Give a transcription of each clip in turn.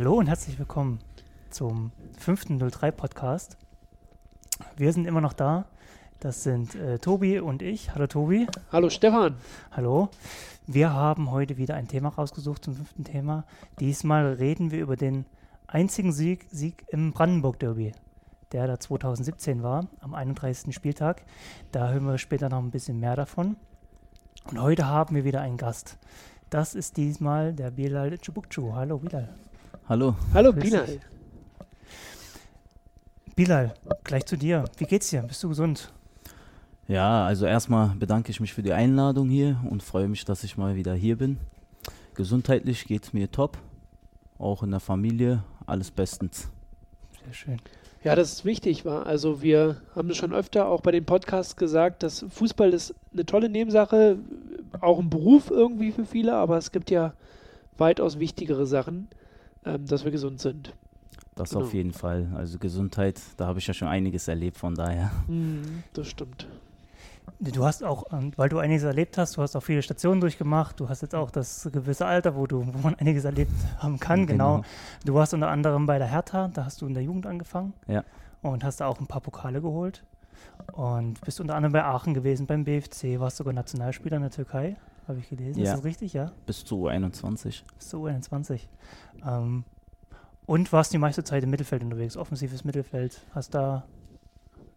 Hallo und herzlich willkommen zum fünften 03 Podcast. Wir sind immer noch da. Das sind äh, Tobi und ich. Hallo Tobi. Hallo Stefan. Hallo. Wir haben heute wieder ein Thema rausgesucht zum fünften Thema. Diesmal reden wir über den einzigen Sieg, Sieg im Brandenburg-Derby, der da 2017 war, am 31. Spieltag. Da hören wir später noch ein bisschen mehr davon. Und heute haben wir wieder einen Gast. Das ist diesmal der Bilal Chubukchu. Hallo Bilal. Hallo. Hallo Bilal. Bilal, gleich zu dir. Wie geht's dir? Bist du gesund? Ja, also erstmal bedanke ich mich für die Einladung hier und freue mich, dass ich mal wieder hier bin. Gesundheitlich geht es mir top. Auch in der Familie alles bestens. Sehr schön. Ja, das ist wichtig, war. Also wir haben das schon öfter auch bei den Podcasts gesagt, dass Fußball ist eine tolle Nebensache, auch ein Beruf irgendwie für viele, aber es gibt ja weitaus wichtigere Sachen, ähm, dass wir gesund sind. Das genau. auf jeden Fall. Also Gesundheit, da habe ich ja schon einiges erlebt, von daher. Mhm, das stimmt. Du hast auch, ähm, weil du einiges erlebt hast, du hast auch viele Stationen durchgemacht, du hast jetzt auch das gewisse Alter, wo du, wo man einiges erlebt haben kann, genau. genau. Du warst unter anderem bei der Hertha, da hast du in der Jugend angefangen. Ja. Und hast da auch ein paar Pokale geholt. Und bist unter anderem bei Aachen gewesen, beim BFC, warst sogar Nationalspieler in der Türkei, habe ich gelesen. Ja. Ist das richtig, ja? Bis zu U21. Bis zu U21. Ähm, und warst die meiste Zeit im Mittelfeld unterwegs, offensives Mittelfeld. Hast da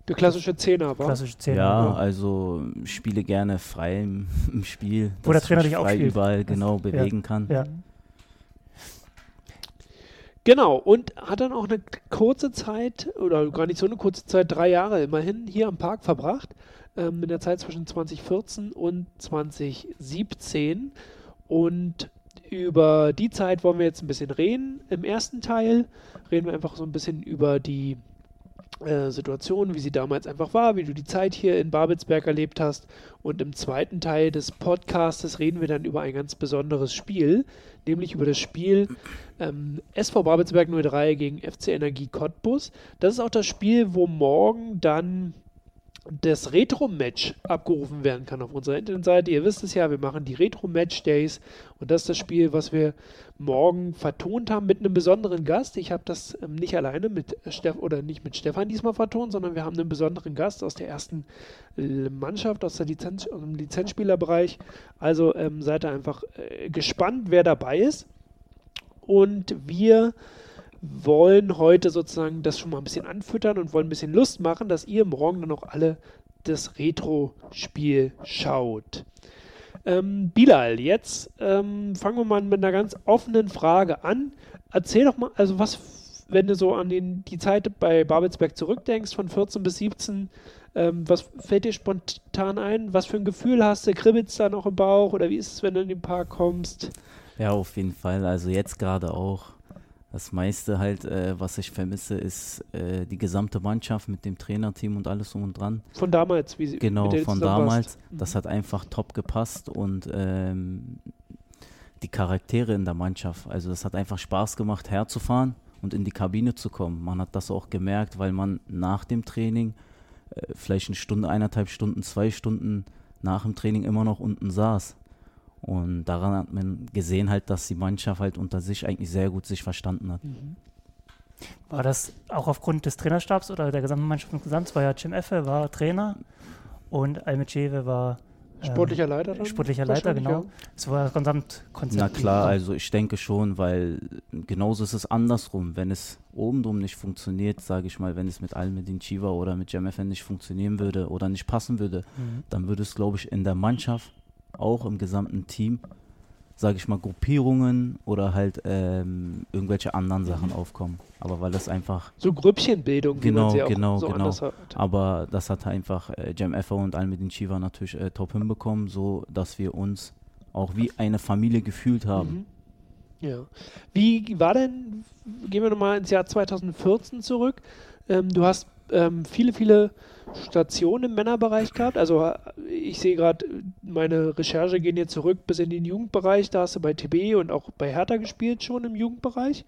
der klassische Zehner, war? Klassische Zehner. Ja, ja, also spiele gerne frei im, im Spiel. Wo der Trainer dich auch frei überall genau bewegen ja. kann. Ja. Genau, und hat dann auch eine kurze Zeit, oder gar nicht so eine kurze Zeit, drei Jahre immerhin hier am Park verbracht, ähm, in der Zeit zwischen 2014 und 2017. Und über die Zeit wollen wir jetzt ein bisschen reden. Im ersten Teil reden wir einfach so ein bisschen über die äh, Situation, wie sie damals einfach war, wie du die Zeit hier in Babelsberg erlebt hast. Und im zweiten Teil des Podcastes reden wir dann über ein ganz besonderes Spiel, nämlich über das Spiel ähm, SV Babelsberg 03 gegen FC Energie Cottbus. Das ist auch das Spiel, wo morgen dann das Retro-Match abgerufen werden kann auf unserer Internetseite. Ihr wisst es ja, wir machen die Retro-Match-Days und das ist das Spiel, was wir morgen vertont haben mit einem besonderen Gast. Ich habe das ähm, nicht alleine mit Steff oder nicht mit Stefan diesmal vertont, sondern wir haben einen besonderen Gast aus der ersten äh, Mannschaft, aus, der Lizenz, dem Lizenzspielerbereich. Also ähm, seid ihr einfach äh, gespannt, wer dabei ist. Und wir wollen heute sozusagen das schon mal ein bisschen anfüttern und wollen ein bisschen Lust machen, dass ihr morgen dann auch alle das Retro-Spiel schaut. Ähm, Bilal, jetzt ähm, fangen wir mal mit einer ganz offenen Frage an. Erzähl doch mal, also was, wenn du so an den, die Zeit bei Babelsberg zurückdenkst, von 14 bis 17, ähm, was fällt dir spontan ein? Was für ein Gefühl hast du? Kribbelt es da noch im Bauch oder wie ist es, wenn du in den Park kommst? Ja, auf jeden Fall. Also jetzt gerade auch das meiste halt, äh, was ich vermisse, ist äh, die gesamte Mannschaft mit dem Trainerteam und alles um und dran. Von damals, wie sie Genau, von damals. Mhm. Das hat einfach top gepasst und ähm, die Charaktere in der Mannschaft. Also das hat einfach Spaß gemacht, herzufahren und in die Kabine zu kommen. Man hat das auch gemerkt, weil man nach dem Training äh, vielleicht eine Stunde, eineinhalb Stunden, zwei Stunden nach dem Training immer noch unten saß. Und daran hat man gesehen halt, dass die Mannschaft halt unter sich eigentlich sehr gut sich verstanden hat. Mhm. War das auch aufgrund des Trainerstabs oder der gesamten Mannschaft insgesamt? Es war ja Jim Effe, war Trainer und Almecewe war ähm, sportlicher Leiter. Dann? Sportlicher Leiter, genau. Es war das Gesamtkonzept. Na klar, also ich denke schon, weil genauso ist es andersrum. Wenn es oben drum nicht funktioniert, sage ich mal, wenn es mit Almedin Chiva oder mit JMFN nicht funktionieren würde oder nicht passen würde, mhm. dann würde es, glaube ich, in der Mannschaft auch im gesamten Team, sage ich mal, Gruppierungen oder halt ähm, irgendwelche anderen Sachen mhm. aufkommen. Aber weil das einfach. So Grüppchenbildung, genau, genau, so genau. Aber das hat einfach äh, Jam Effer und Almedin Shiva natürlich äh, top hinbekommen, so dass wir uns auch wie eine Familie gefühlt haben. Mhm. Ja. Wie war denn, gehen wir nochmal ins Jahr 2014 zurück. Ähm, du hast ähm, viele, viele Stationen im Männerbereich gehabt. Also ich sehe gerade, meine Recherche gehen jetzt zurück bis in den Jugendbereich. Da hast du bei TB und auch bei Hertha gespielt schon im Jugendbereich.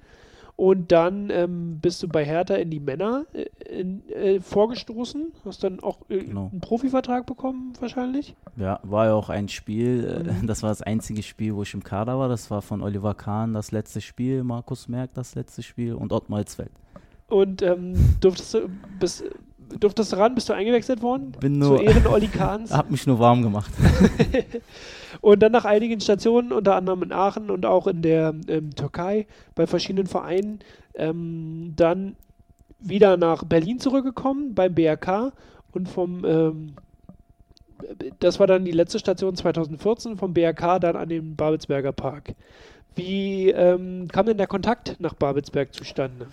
Und dann ähm, bist du bei Hertha in die Männer äh, in, äh, vorgestoßen. Hast dann auch äh, Genau. einen Profivertrag bekommen, wahrscheinlich. Ja, war ja auch ein Spiel, äh, Mhm. das war das einzige Spiel, wo ich im Kader war. Das war von Oliver Kahn das letzte Spiel, Markus Merck das letzte Spiel und Ottmar Hitzfeld. Und ähm, durftest, du, bist, durftest du ran? Bist du eingewechselt worden? Bin Zu nur, Ehren Olli Kahns. hab mich nur warm gemacht. Und dann nach einigen Stationen, unter anderem in Aachen und auch in der ähm, Türkei, bei verschiedenen Vereinen, ähm, dann wieder nach Berlin zurückgekommen beim BRK und vom, ähm, das war dann die letzte Station 2014, vom BRK dann an den Babelsberger Park. Wie ähm, kam denn der Kontakt nach Babelsberg zustande?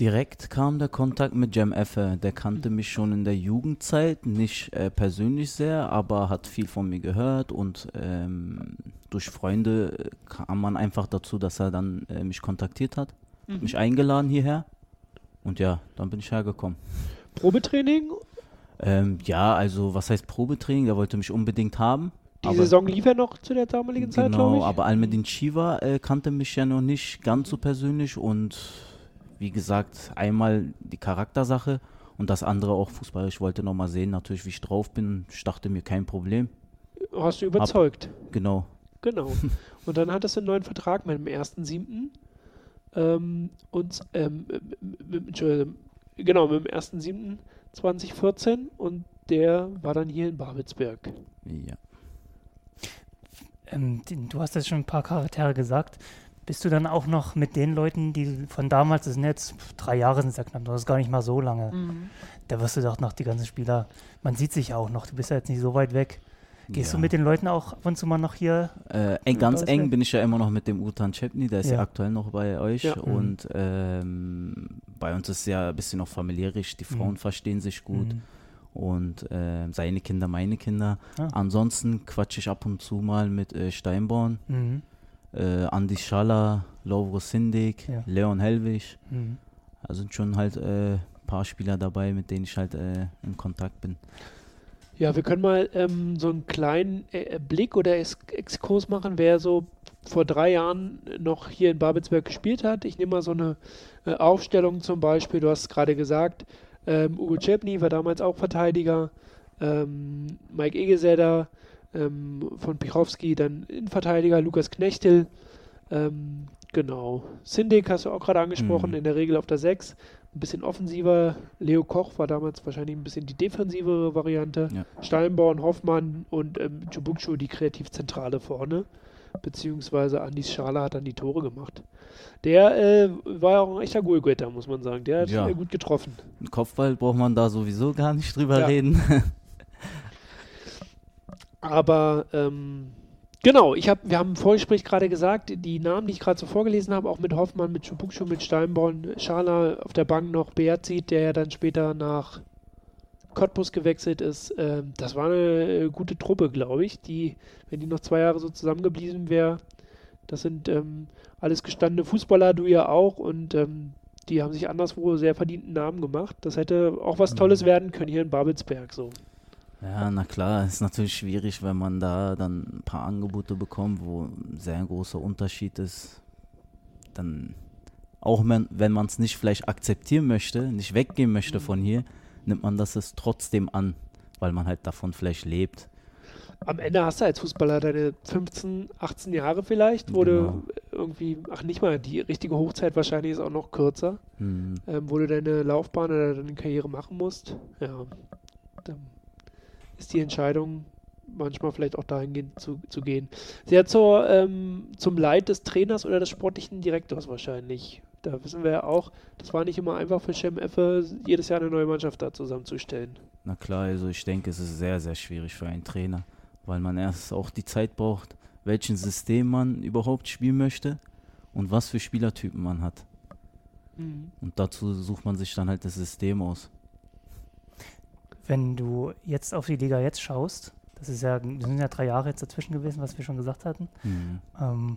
Direkt kam der Kontakt mit Jem Effe. Der kannte mich schon in der Jugendzeit, nicht äh, persönlich sehr, aber hat viel von mir gehört und ähm, durch Freunde kam man einfach dazu, dass er dann äh, mich kontaktiert hat, mich eingeladen hierher und ja, dann bin ich hergekommen. Probetraining? Ähm, ja, also was heißt Probetraining? Der wollte mich unbedingt haben. Die aber- Saison lief ja noch zu der damaligen Zeit, glaube Genau, ich. aber Almedin Shiva äh, kannte mich ja noch nicht ganz so persönlich und wie gesagt, einmal die Charaktersache und das andere auch Fußball. Ich wollte nochmal sehen, natürlich, wie ich drauf bin. Ich dachte mir, kein Problem. Hast du überzeugt. Genau. Genau. Und dann hattest du einen neuen Vertrag mit dem 1.7. Ähm, und ähm, Entschuldigung, genau, mit dem 1.7.2014 und der war dann hier in Babelsberg. Ja. Ähm, du hast jetzt schon ein paar Charaktere gesagt. Bist du dann auch noch mit den Leuten, die von damals, das sind jetzt drei Jahre sind es ja knapp, das ist gar nicht mal so lange. Da wirst du doch noch die ganzen Spieler, man sieht sich ja auch noch, du bist ja jetzt nicht so weit weg. Gehst ja. du mit den Leuten auch ab und zu mal noch hier? Äh, eng, ganz eng bin ich ja immer noch mit dem Utan Chepni, der ist ja, Ja. aktuell noch bei euch. Ja. Mhm. Und ähm, bei uns ist ja ein bisschen noch familiärisch, die Frauen Mhm. verstehen sich gut. Mhm. Und äh, seine Kinder, meine Kinder. Ah. Ansonsten quatsche ich ab und zu mal mit äh, Steinborn, Mhm. Äh, Andi Schaller, Lovro Sindik, Ja. Leon Hellwig. Mhm. Da sind schon halt ein äh, paar Spieler dabei, mit denen ich halt äh, in Kontakt bin. Ja, wir können mal ähm, so einen kleinen äh, Blick oder Ex Exkurs machen, wer so vor drei Jahren noch hier in Babelsberg gespielt hat. Ich nehme mal so eine äh, Aufstellung zum Beispiel, du hast es gerade gesagt, ähm, Ugo Czepny war damals auch Verteidiger, ähm, Mike Egesäder ähm, von Pichowski, dann Innenverteidiger, Lukas Knechtel, ähm, genau. Sindik hast du auch gerade angesprochen, Mhm. in der Regel auf der 6, ein bisschen offensiver. Leo Koch war damals wahrscheinlich ein bisschen die defensivere Variante. Ja. Steinborn, Hoffmann und ähm, Chubukshu die Kreativzentrale vorne. Beziehungsweise Andis Schala hat dann die Tore gemacht. Der äh, war ja auch ein echter Goalgetter, muss man sagen. Der hat Ja. gut getroffen. Kopfball braucht man da sowieso gar nicht drüber Ja. reden. Aber ähm, genau, ich hab, wir haben im Vorgespräch gerade gesagt, die Namen, die ich gerade so vorgelesen habe, auch mit Hoffmann, mit Chubukshu, mit Steinborn, Schala auf der Bank noch, Beazit, der ja dann später nach Cottbus gewechselt ist. Ähm, das war eine äh, gute Truppe, glaube ich, die, wenn die noch zwei Jahre so zusammengeblieben wäre, das sind ähm, alles gestandene Fußballer, du ja auch, und ähm, die haben sich anderswo sehr verdienten Namen gemacht. Das hätte auch was Mhm. Tolles werden können hier in Babelsberg. So. Ja, na klar, ist natürlich schwierig, wenn man da dann ein paar Angebote bekommt, wo ein sehr großer Unterschied ist. Dann, auch wenn, man es nicht vielleicht akzeptieren möchte, nicht weggehen möchte von hier, nimmt man das es trotzdem an, weil man halt davon vielleicht lebt. Am Ende hast du als Fußballer deine 15, 18 Jahre vielleicht, wo Genau. du irgendwie, ach nicht mal, die richtige Hochzeit wahrscheinlich ist auch noch kürzer, Hm, ähm, wo du deine Laufbahn oder deine Karriere machen musst. Ja, dann ist die Entscheidung manchmal vielleicht auch dahingehend zu, zu gehen. Sehr zur, ähm, zum Leid des Trainers oder des sportlichen Direktors wahrscheinlich. Da wissen wir ja auch, das war nicht immer einfach für Cem Effe, jedes Jahr eine neue Mannschaft da zusammenzustellen. na klar, also ich denke, es ist sehr, sehr schwierig für einen Trainer, weil man erst auch die Zeit braucht, welchen System man überhaupt spielen möchte und was für Spielertypen man hat. Und dazu sucht man sich dann halt das System aus. Wenn du jetzt auf die Liga jetzt schaust, das ist ja, das sind ja drei Jahre jetzt dazwischen gewesen, was wir schon gesagt hatten. Hm. Ähm,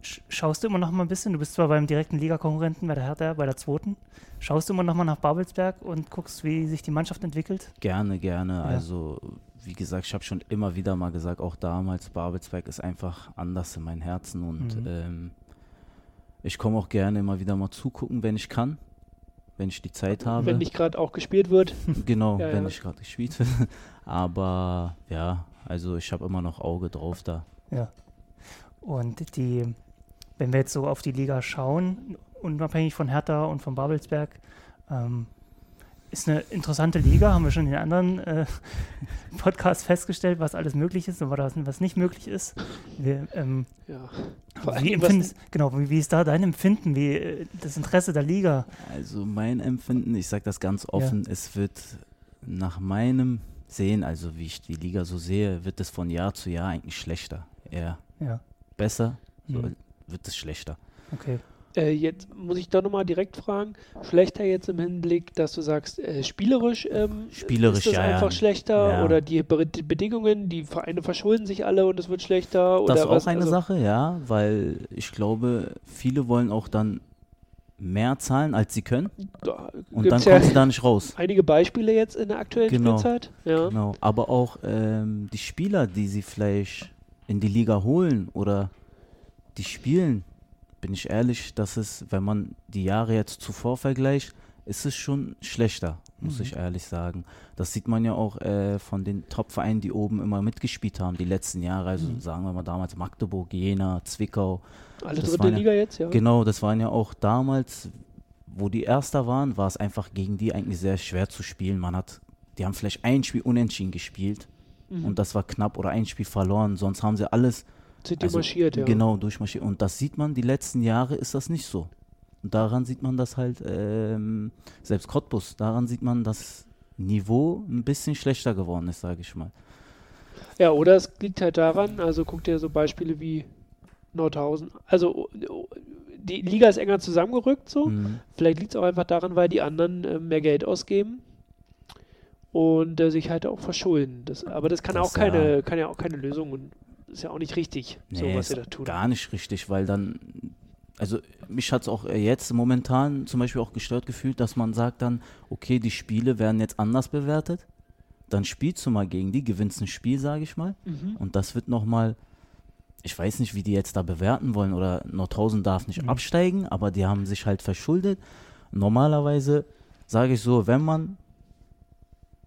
sch schaust du immer noch mal ein bisschen, du bist zwar beim direkten Ligakonkurrenten bei der Hertha, bei der zweiten, schaust du immer noch mal nach Babelsberg und guckst, wie sich die Mannschaft entwickelt? Gerne, gerne. Also, wie gesagt, ich habe schon immer wieder mal gesagt, auch damals, Babelsberg ist einfach anders in meinem Herzen und Mhm. ähm, Ich komme auch gerne immer wieder mal zugucken, wenn ich kann, wenn ich die Zeit habe. Wenn nicht gerade auch gespielt wird. Genau, Ja, wenn ja. ich gerade gespielt wird. Aber ja, also ich habe immer noch Auge drauf da. Ja. Und die, wenn wir jetzt so auf die Liga schauen, unabhängig von Hertha und von Babelsberg, ähm, ist eine interessante Liga, haben wir schon in anderen äh, Podcasts festgestellt, was alles möglich ist und was, nicht möglich ist. Wir, ähm, Ja. Vor allem, wie empfindest, genau, wie, wie ist da dein Empfinden, wie äh, das Interesse der Liga? Also mein Empfinden, ich sage das ganz offen, es wird nach meinem Sehen, also wie ich die Liga so sehe, wird es von Jahr zu Jahr eigentlich schlechter. Eher Ja, besser, so Mhm. wird es schlechter. okay. Äh, jetzt muss ich doch nochmal direkt fragen, schlechter jetzt im Hinblick, dass du sagst, äh, spielerisch, ähm, Spielerisch, ist das ja, ja. einfach schlechter Ja. oder die, Be die Bedingungen, die Vereine verschulden sich alle und es wird schlechter oder Das ist was? auch eine Also, Sache, ja, weil ich glaube, viele wollen auch dann mehr zahlen, als sie können Da und dann ja kommen sie da nicht raus. einige Beispiele jetzt in der aktuellen Genau. Spielzeit. Ja. Genau, aber auch ähm, die Spieler, die sie vielleicht in die Liga holen oder die spielen, bin ich ehrlich, dass es, wenn man die Jahre jetzt zuvor vergleicht, ist es schon schlechter, muss Mhm. ich ehrlich sagen. Das sieht man ja auch äh, von den Top-Vereinen, die oben immer mitgespielt haben, die letzten Jahre. Also Mhm. sagen wir mal damals Magdeburg, Jena, Zwickau. Alle Das dritte waren ja- Liga jetzt, ja. Genau, das waren ja auch damals, wo die Erster waren, war es einfach gegen die eigentlich sehr schwer zu spielen. Man hat, die haben vielleicht ein Spiel unentschieden gespielt Mhm. und das war knapp oder ein Spiel verloren. Sonst haben sie alles Sind die also, marschiert, ja. genau durchmarschiert. Und das sieht man, die letzten Jahre ist das nicht so. Und daran sieht man das halt, ähm, selbst Cottbus, daran sieht man, dass Niveau ein bisschen schlechter geworden ist, sage ich mal. Ja, oder es liegt halt daran, also guck dir so Beispiele wie Nordhausen. Also oh, die Liga ist enger zusammengerückt so. Mhm. Vielleicht liegt es auch einfach daran, weil die anderen äh, mehr Geld ausgeben und äh, sich halt auch verschulden. Das, aber das kann Das, auch keine, ja. kann ja auch keine Lösung ist ja auch nicht richtig, so Nee, was sie ist da tun. Gar nicht richtig, weil dann, also mich hat es auch jetzt momentan zum Beispiel auch gestört gefühlt, dass man sagt dann, okay, die Spiele werden jetzt anders bewertet. Dann spielst du mal gegen die, gewinnst ein Spiel, sage ich mal. Mhm. Und das wird nochmal, ich weiß nicht, wie die jetzt da bewerten wollen oder Nordhausen darf nicht Mhm. absteigen, aber die haben sich halt verschuldet. Normalerweise sage ich so, wenn man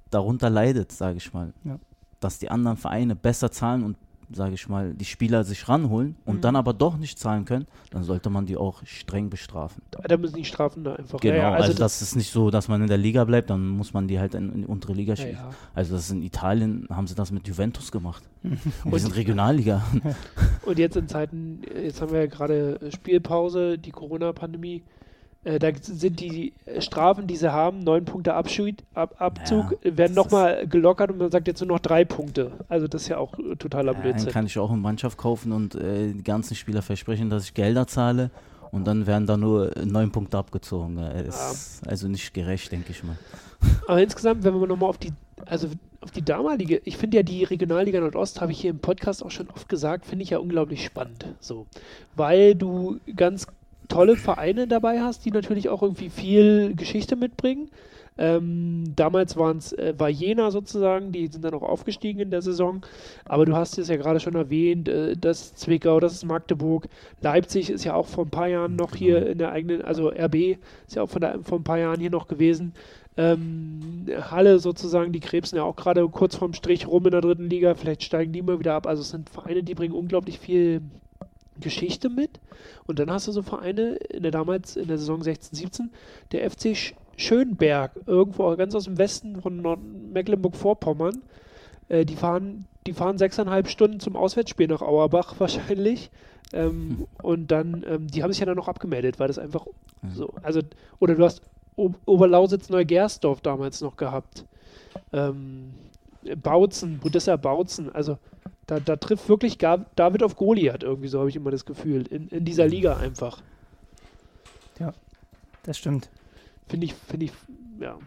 darunter leidet, sage ich mal, Ja. dass die anderen Vereine besser zahlen und sage ich mal, die Spieler sich ranholen und Mhm. dann aber doch nicht zahlen können, dann sollte man die auch streng bestrafen. Da, müssen die Strafen da einfach. Genau, ja, ja, also, also das ist nicht so, dass man in der Liga bleibt, dann muss man die halt in, in die untere Liga schicken. ja. Also das ist in Italien, haben sie das mit Juventus gemacht. Und wir sind Regionalliga. Und jetzt in Zeiten, jetzt haben wir ja gerade Spielpause, die Corona-Pandemie. Äh, da sind die Strafen, die sie haben, neun Punkte Abschied, Ab, Abzug, Ja, werden nochmal gelockert und man sagt jetzt nur noch drei Punkte. Also das ist ja auch äh, totaler Dann Blödsinn. kann ich auch eine Mannschaft kaufen und äh, die ganzen Spieler versprechen, dass ich Gelder zahle und dann werden da nur äh, neun Punkte abgezogen. Ist also nicht gerecht, denke ich mal. Aber insgesamt, wenn wir nochmal auf die, also auf die damalige, ich finde ja die Regionalliga Nordost, habe ich hier im Podcast auch schon oft gesagt, finde ich ja unglaublich spannend. So. Weil du ganz tolle Vereine dabei hast, die natürlich auch irgendwie viel Geschichte mitbringen. Ähm, damals waren's, äh, war Jena sozusagen, die sind dann auch aufgestiegen in der Saison. Aber du hast es ja gerade schon erwähnt, äh, das ist Zwickau, das ist Magdeburg. Leipzig ist ja auch vor ein paar Jahren noch hier Genau. in der eigenen, also RB ist ja auch von der, vor ein paar Jahren hier noch gewesen. Ähm, Halle sozusagen, die krebsen ja auch gerade kurz vorm Strich rum in der dritten Liga. Vielleicht steigen die mal wieder ab. Also es sind Vereine, die bringen unglaublich viel Geschichte mit. Und dann hast du so Vereine in der damals in der Saison 16, 17, der FC Sch Schönberg, irgendwo ganz aus dem Westen von Mecklenburg-Vorpommern. Äh, die fahren, die fahren sechseinhalb Stunden zum Auswärtsspiel nach Auerbach wahrscheinlich. Ähm, und dann, ähm, die haben sich ja dann noch abgemeldet, weil das einfach so, also, oder du hast o Oberlausitz Neugersdorf damals noch gehabt. Ähm, Bautzen, Budissa Bautzen, also da, da trifft wirklich David auf Goliath irgendwie, so habe ich immer das Gefühl, in, in dieser Liga einfach. Das stimmt. Finde ich, finde ich, ja.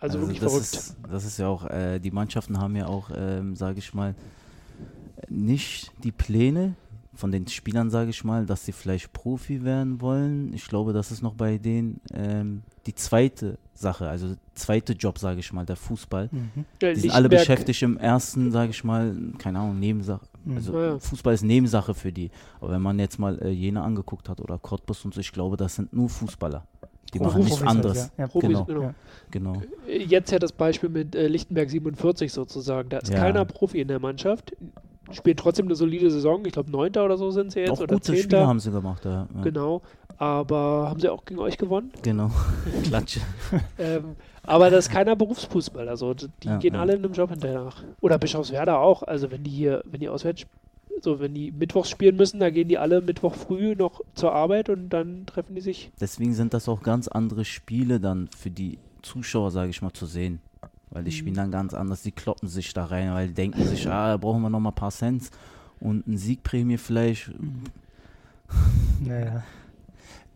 Also, wirklich das verrückt. Ist, das ist ja auch, äh, die Mannschaften haben ja auch, ähm, sage ich mal, nicht die Pläne, von den Spielern, sage ich mal, dass sie vielleicht Profi werden wollen. Ich glaube, das ist noch bei denen ähm, die zweite Sache, also zweite Job, sage ich mal, der Fußball. Mhm. Die sind alle beschäftigt im ersten, sage ich mal, keine Ahnung, Nebensache. Mhm. Also Ja, ja. Fußball ist Nebensache für die. Aber wenn man jetzt mal äh, Jena angeguckt hat oder Cottbus und so, ich glaube, das sind nur Fußballer. Die machen nichts halt, anderes. ja. Ja. Genau. genau. Ja. Genau. Jetzt ja das Beispiel mit äh, Lichtenberg 47 sozusagen. Da ist Ja. keiner Profi in der Mannschaft. Spielt trotzdem eine solide Saison. Ich glaube, Neunter oder so sind sie jetzt. Auch oder gute Spiele haben sie gemacht. Ja. Ja. Genau. Aber haben sie auch gegen euch gewonnen? Genau. Klatsche. Ähm, aber das ist keiner Berufsfußball. Also die Ja, gehen ja. alle in einem Job hinterher nach. Oder Bischofswerda auch. Also wenn die hier, wenn die auswärts, so wenn die mittwochs spielen müssen, da gehen die alle Mittwoch früh noch zur Arbeit und dann treffen die sich. Deswegen sind das auch ganz andere Spiele dann für die Zuschauer, sage ich mal, zu sehen. Weil die Mhm. spielen dann ganz anders, die kloppen sich da rein, weil die denken sich, ah, da brauchen wir noch mal ein paar Cents und eine Siegprämie vielleicht. Naja.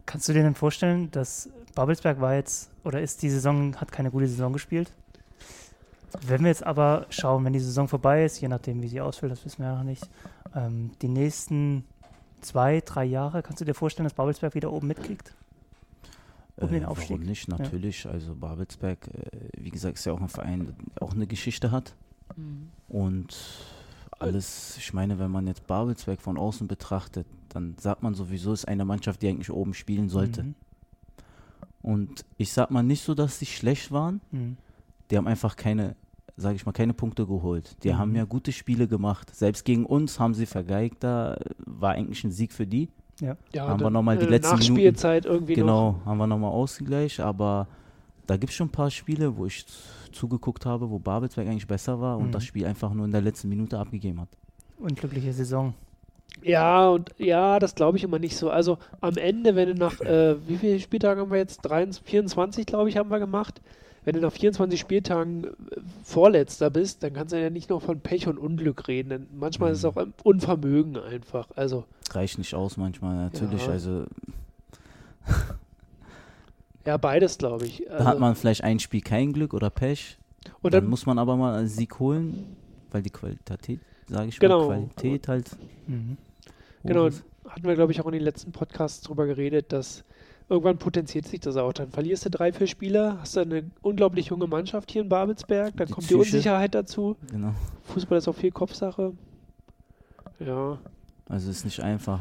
Kannst du dir denn vorstellen, dass Babelsberg war jetzt oder ist die Saison, hat keine gute Saison gespielt? Wenn wir jetzt aber schauen, wenn die Saison vorbei ist, je nachdem wie sie ausfällt, das wissen wir ja noch nicht, ähm, die nächsten zwei, drei Jahre, kannst du dir vorstellen, dass Babelsberg wieder oben mitkriegt? Um den Aufstieg. Warum nicht? Natürlich. Also Babelsberg, äh, wie gesagt, ist ja auch ein Verein, der auch eine Geschichte hat. Und alles, ich meine, wenn man jetzt Babelsberg von außen betrachtet, dann sagt man sowieso, ist eine Mannschaft, die eigentlich oben spielen sollte. Mhm. Und ich sag mal nicht so, dass sie schlecht waren. Mhm. Die haben einfach keine, sage ich mal, keine Punkte geholt. Die Mhm. haben ja gute Spiele gemacht. Selbst gegen uns haben sie vergeigt. Da war eigentlich ein Sieg für die. Ja, Haben wir dann, noch mal die äh, letzten Nachspielzeit irgendwie noch. Genau, haben wir nochmal Ausgleich. Aber da gibt es schon ein paar Spiele, wo ich zugeguckt habe, wo Babelsberg eigentlich besser war und Mhm. das Spiel einfach nur in der letzten Minute abgegeben hat. Unglückliche Saison. Ja, und ja, das glaube ich immer nicht so. Also am Ende, wenn du nach, äh, wie viele Spieltage haben wir jetzt? 23, 24, glaube ich, haben wir gemacht. Wenn du nach 24 Spieltagen äh, Vorletzter bist, dann kannst du ja nicht noch von Pech und Unglück reden. Denn manchmal ist es Mhm. auch ein Unvermögen einfach. Also, Reicht nicht aus manchmal, natürlich. Ja. Also ja, beides, glaube ich. da Also, hat man vielleicht ein Spiel kein Glück oder Pech. und dann, dann, muss man aber mal einen Sieg holen, weil die Qualität, sage ich Genau. mal, Qualität halt. Mhm. genau, ist. hatten wir, glaube ich, auch in den letzten Podcasts drüber geredet, dass irgendwann potenziert sich das auch. Dann verlierst du drei, vier Spieler, hast du eine unglaublich junge Mannschaft hier in Babelsberg, dann Die kommt die Psyche. Unsicherheit dazu. Genau. Fußball ist auch viel Kopfsache. Ja. Also ist nicht einfach,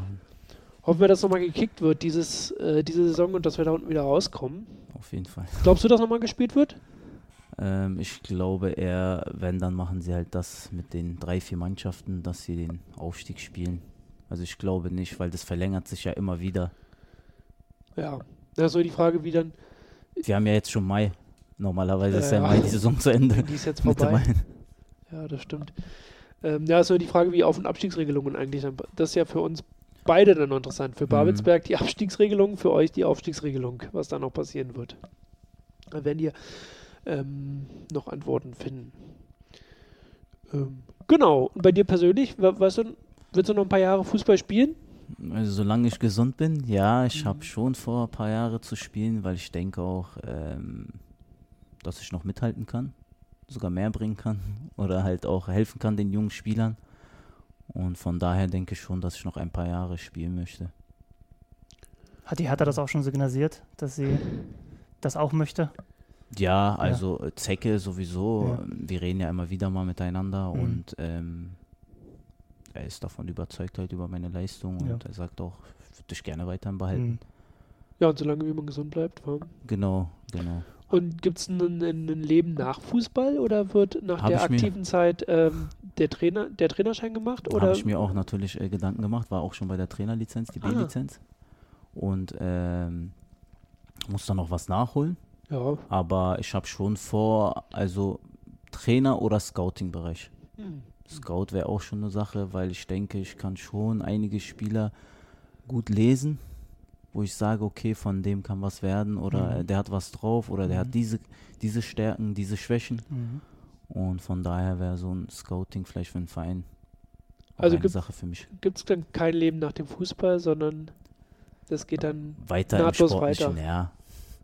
Hoffen wir, dass nochmal gekickt wird, dieses, äh, diese Saison und dass wir da unten wieder rauskommen. auf jeden Fall. Glaubst du, dass nochmal gespielt wird? Ähm, ich glaube eher, wenn, dann machen sie halt das mit den drei, vier Mannschaften, dass sie den Aufstieg spielen. Also ich glaube nicht, weil das verlängert sich ja immer wieder. Ja. Da ist so die Frage, wie dann, Wir haben ja jetzt schon Mai. Normalerweise ist ja Mai die Saison zu Ende. die ist jetzt vorbei. Ja, das stimmt. Ähm, ja, ist so die Frage, wie Auf- und Abstiegsregelungen eigentlich. Das ist ja für uns beide dann noch interessant. Für Mhm. Babelsberg die Abstiegsregelung, für euch die Aufstiegsregelung, was da noch passieren wird. Da werden ihr ähm, noch Antworten finden. Ähm, genau. Und bei dir persönlich, weißt du, willst du noch ein paar Jahre Fußball spielen? Also solange ich gesund bin, ja, ich Mhm. habe schon vor, ein paar Jahre zu spielen, weil ich denke auch, ähm, dass ich noch mithalten kann, sogar mehr bringen kann oder halt auch helfen kann den jungen Spielern. Und von daher denke ich schon, dass ich noch ein paar Jahre spielen möchte. Hat die Hertha das auch schon signalisiert, dass sie das auch möchte? Ja, also äh, Zecke sowieso. Ja. Wir reden ja immer wieder mal miteinander Mhm. und ähm, er ist davon überzeugt halt über meine Leistung Ja. und er sagt auch, ich würde dich gerne weiterhin behalten. Mhm. Ja, und solange wie man gesund bleibt. Ja. Genau, genau. Und gibt es ein, ein, Leben nach Fußball oder wird nach Hab der mir. aktiven Zeit ähm, der, Trainer, der Trainerschein gemacht? Habe ich mir auch natürlich äh, Gedanken gemacht, war auch schon bei der Trainerlizenz, die Ah. B-Lizenz. Und ähm, muss dann noch was nachholen. Ja. Aber ich habe schon vor, also Trainer- oder Scouting-Bereich. Hm. Scout wäre auch schon eine Sache, weil ich denke, ich kann schon einige Spieler gut lesen, wo ich sage, okay, von dem kann was werden oder Mhm. der hat was drauf oder der Mhm. hat diese, diese Stärken, diese Schwächen. Mhm. Und von daher wäre so ein Scouting vielleicht für einen Verein Also eine Sache für mich. Gibt es dann kein Leben nach dem Fußball, sondern das geht dann. Weiter im Nahtlos Sportlichen, weiter. ja.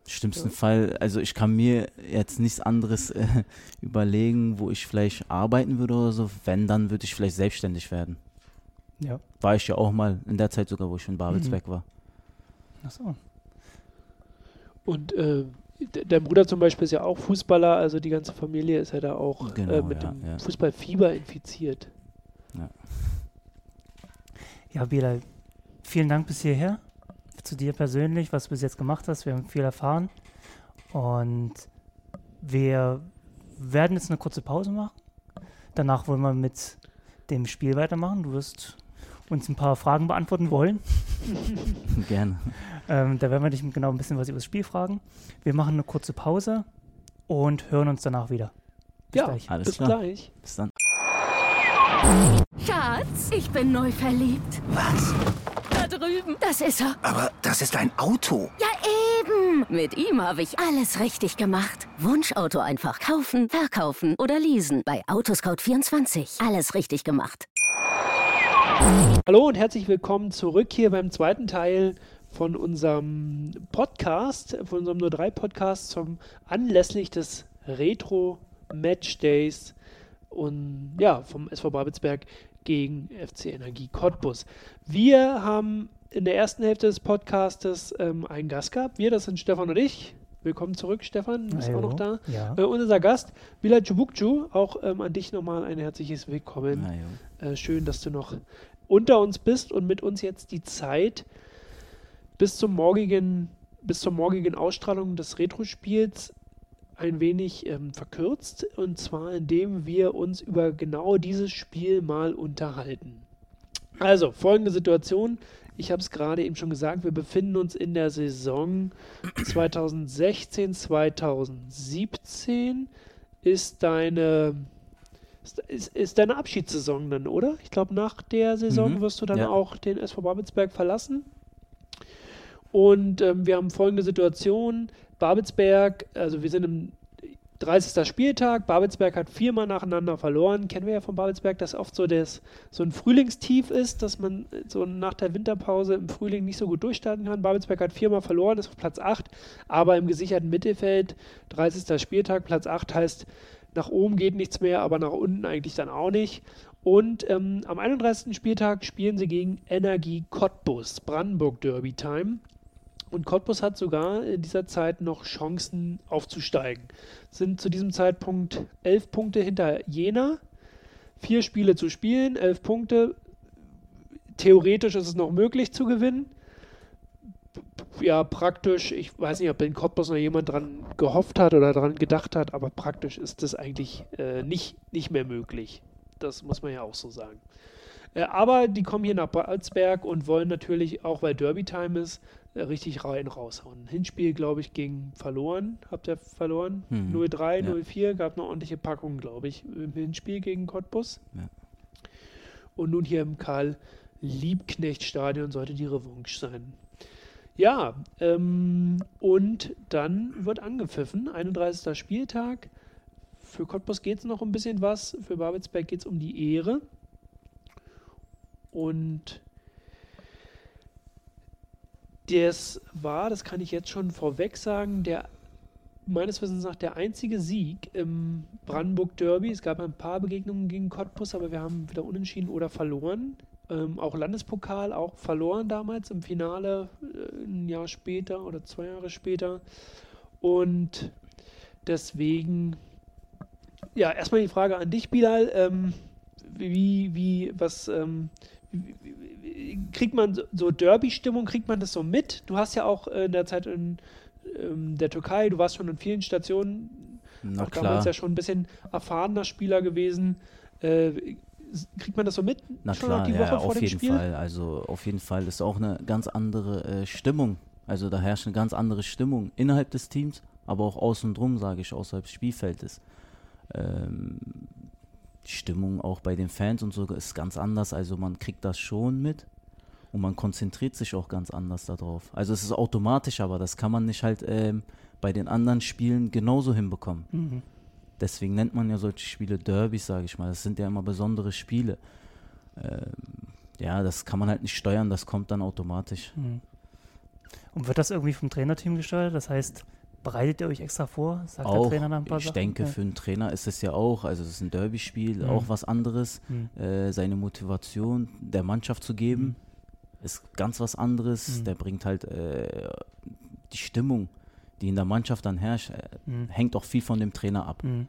Schlimmsten Ja. Fall, also ich kann mir jetzt nichts anderes äh, überlegen, wo ich vielleicht arbeiten würde oder so. Wenn, dann würde ich vielleicht selbstständig werden. Ja. War ich ja auch mal in der Zeit sogar, wo ich in Babelsberg Mhm. War. Achso. Und äh, de- dein Bruder zum Beispiel ist ja auch Fußballer, also die ganze Familie ist ja da auch äh, Genau, mit ja, dem ja. Fußballfieber infiziert. Ja, Bilal, vielen Dank bis hierher. Zu dir persönlich, was du bis jetzt gemacht hast. Wir haben viel erfahren. Und wir werden jetzt eine kurze Pause machen. Danach wollen wir mit dem Spiel weitermachen. Du wirst uns ein paar Fragen beantworten wollen. Gerne. Ähm, da werden wir dich genau ein bisschen was über das Spiel fragen. Wir machen eine kurze Pause und hören uns danach wieder. Bis ja, gleich. Alles bis klar. gleich. Bis dann. Schatz, ich bin neu verliebt. Was? Da drüben. Das ist er. Aber das ist ein Auto. Ja, eben. Mit ihm habe ich alles richtig gemacht. Wunschauto einfach kaufen, verkaufen oder leasen. Bei Autoscout24. Alles richtig gemacht. Hallo und herzlich willkommen zurück hier beim zweiten Teil von unserem Podcast, von unserem nur drei Podcast zum anlässlich des Retro Match Days und ja, vom SV Babelsberg gegen FC Energie Cottbus. Wir haben in der ersten Hälfte des Podcastes ähm, einen Gast gehabt. Wir, das sind Stefan und ich. Willkommen zurück, Stefan. Du bist auch noch da. Ja. Äh, und unser Gast, Bilal Çubukçu, auch ähm, an dich nochmal ein herzliches Willkommen. Äh, schön, dass du noch unter uns bist und mit uns jetzt die Zeit bis zum morgigen, bis zur morgigen Ausstrahlung des Retro-Spiels ein wenig ähm, verkürzt. Und zwar indem wir uns über genau dieses Spiel mal unterhalten. Also, folgende Situation. Ich habe es gerade eben schon gesagt, wir befinden uns in der Saison 2016, 2017. Ist deine ist, ist, deine Abschiedssaison dann, oder? Ich glaube, nach der Saison Mhm, wirst du dann ja. auch den SV Babelsberg verlassen. Und ähm, wir haben folgende Situation. Babelsberg, also wir sind im 30. Spieltag. Babelsberg hat viermal nacheinander verloren. Kennen wir ja von Babelsberg, dass oft so, das, so ein Frühlingstief ist, dass man äh, so nach der Winterpause im Frühling nicht so gut durchstarten kann. Babelsberg hat viermal verloren, ist auf Platz 8, aber im gesicherten Mittelfeld. 30. Spieltag, Platz 8 heißt, nach oben geht nichts mehr, aber nach unten eigentlich dann auch nicht. Und ähm, am 31. Spieltag spielen sie gegen Energie Cottbus, Brandenburg Derby Time. Und Cottbus hat sogar in dieser Zeit noch Chancen aufzusteigen. Sind zu diesem Zeitpunkt elf Punkte hinter Jena. Vier Spiele zu spielen, elf Punkte. Theoretisch ist es noch möglich zu gewinnen. Ja, praktisch, ich weiß nicht, ob in Cottbus noch jemand dran gehofft hat oder dran gedacht hat, aber praktisch ist das eigentlich äh, nicht, nicht mehr möglich. Das muss man ja auch so sagen. Äh, aber die kommen hier nach Balzberg und wollen natürlich, auch weil Derby-Time ist, richtig rein raushauen. Hinspiel, glaube ich, ging verloren. Habt ihr verloren? Mhm. 0-3, Ja. 0-4, gab eine ordentliche Packung, glaube ich, im Hinspiel gegen Cottbus. Ja. Und nun hier im Karl-Liebknecht-Stadion sollte die Revanche sein. Ja, ähm, und dann wird angepfiffen, 31. Spieltag. Für Cottbus geht es noch ein bisschen was, für Babelsberg geht es um die Ehre. Und das war, das kann ich jetzt schon vorweg sagen, der meines Wissens nach der einzige Sieg im Brandenburg Derby. Es gab ein paar Begegnungen gegen Cottbus, aber wir haben wieder unentschieden oder verloren. Ähm, auch Landespokal, auch verloren damals im Finale, äh, ein Jahr später oder zwei Jahre später. Und deswegen, ja, erstmal die Frage an dich, Bilal. Ähm, wie, wie, was, ähm, kriegt man so- Derby-Stimmung, kriegt man das so mit? Du hast ja auch äh, in der Zeit in ähm, der Türkei, du warst schon in vielen Stationen, Na auch klar. damals ja schon ein bisschen erfahrener Spieler gewesen. Äh, kriegt man das so mit? Na schon klar, die Woche ja, vor auf dem jeden Spiel? Fall. Also auf jeden Fall ist auch eine ganz andere äh, Stimmung. Also da herrscht eine ganz andere Stimmung innerhalb des Teams, aber auch außen drum, sage ich, außerhalb des Spielfeldes. Ähm, die Stimmung auch bei den Fans und so ist ganz anders. Also man kriegt das schon mit und man konzentriert sich auch ganz anders darauf. Also es ist automatisch, aber das kann man nicht halt ähm, bei den anderen Spielen genauso hinbekommen. Mhm. Deswegen nennt man ja solche Spiele Derbys, sage ich mal. Das sind ja immer besondere Spiele. Ähm, ja, das kann man halt nicht steuern, das kommt dann automatisch. Mhm. Und wird das irgendwie vom Trainerteam gesteuert? Das heißt, Bereitet ihr euch extra vor? Sagt auch, der Trainer dann ein paar ich Sachen? denke, ja. für einen Trainer ist es ja auch, also es ist ein Derby-Spiel, mhm. auch was anderes. Mhm. Äh, seine Motivation der Mannschaft zu geben, mhm. ist ganz was anderes. Mhm. Der bringt halt äh, die Stimmung, die in der Mannschaft dann herrscht, äh, mhm. hängt auch viel von dem Trainer ab. Mhm.